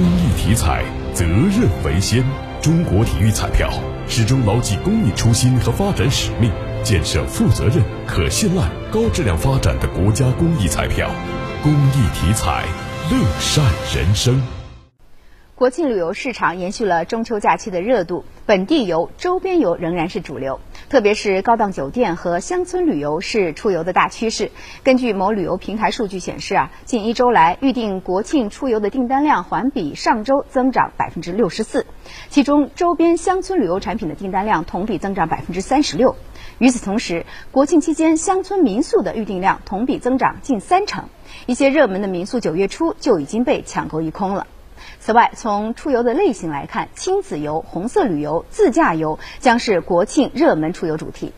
公益体彩，责任为先。中国体育彩票始终牢记公益初心和发展使命，建设负责任、可信赖、高质量发展的国家公益彩票。公益体彩，乐善人生。国庆旅游市场延续了中秋假期的热度，本地游、周边游仍然是主流，特别是高档酒店和乡村旅游是出游的大趋势。根据某旅游平台数据显示啊，近一周来预订国庆出游的订单量环比上周增长百分之六十四，其中周边乡村旅游产品的订单量同比增长百分之三十六。与此同时，国庆期间乡村民宿的预订量同比增长近三成，一些热门的民宿九月初就已经被抢购一空了。此外，从出游的类型来看，亲子游、红色旅游、自驾游将是国庆热门出游主题。